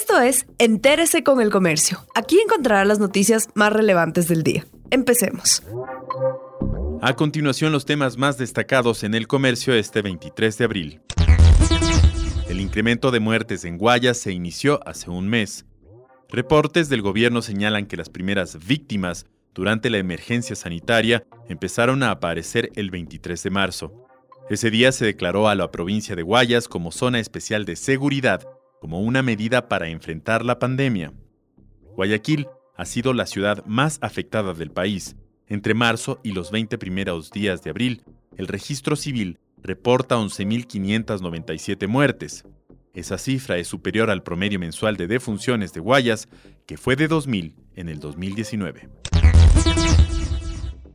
Esto es Entérese con el Comercio. Aquí encontrará las noticias más relevantes del día. Empecemos. A continuación, los temas más destacados en el comercio este 23 de abril. El incremento de muertes en Guayas se inició hace un mes. Reportes del gobierno señalan que las primeras víctimas durante la emergencia sanitaria empezaron a aparecer el 23 de marzo. Ese día se declaró a la provincia de Guayas como zona especial de seguridad como una medida para enfrentar la pandemia. Guayaquil ha sido la ciudad más afectada del país. Entre marzo y los 20 primeros días de abril, el registro civil reporta 11.597 muertes. Esa cifra es superior al promedio mensual de defunciones de Guayas, que fue de 2.000 en el 2019.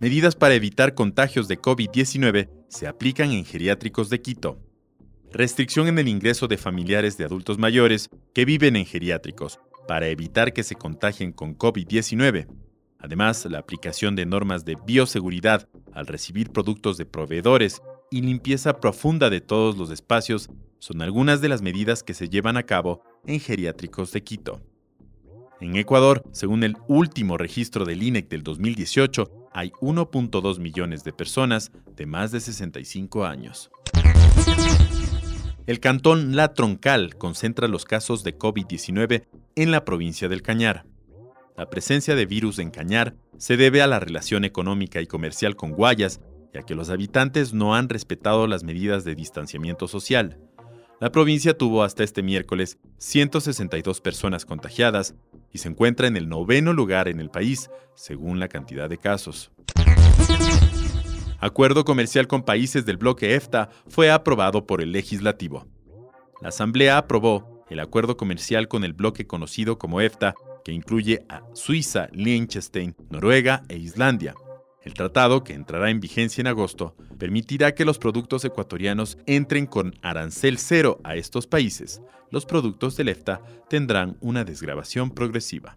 Medidas para evitar contagios de COVID-19 se aplican en geriátricos de Quito restricción en el ingreso de familiares de adultos mayores que viven en geriátricos para evitar que se contagien con COVID-19. Además, la aplicación de normas de bioseguridad al recibir productos de proveedores y limpieza profunda de todos los espacios son algunas de las medidas que se llevan a cabo en geriátricos de Quito. En Ecuador, según el último registro del INEC del 2018, hay 1.2 millones de personas de más de 65 años. El cantón La Troncal concentra los casos de COVID-19 en la provincia del Cañar. La presencia de virus en Cañar se debe a la relación económica y comercial con Guayas, ya que los habitantes no han respetado las medidas de distanciamiento social. La provincia tuvo hasta este miércoles 162 personas contagiadas y se encuentra en el noveno lugar en el país, según la cantidad de casos acuerdo comercial con países del bloque EFTA fue aprobado por el legislativo. La Asamblea aprobó el acuerdo comercial con el bloque conocido como EFTA, que incluye a Suiza, Liechtenstein, Noruega e Islandia. El tratado, que entrará en vigencia en agosto, permitirá que los productos ecuatorianos entren con arancel cero a estos países. Los productos del EFTA tendrán una desgrabación progresiva.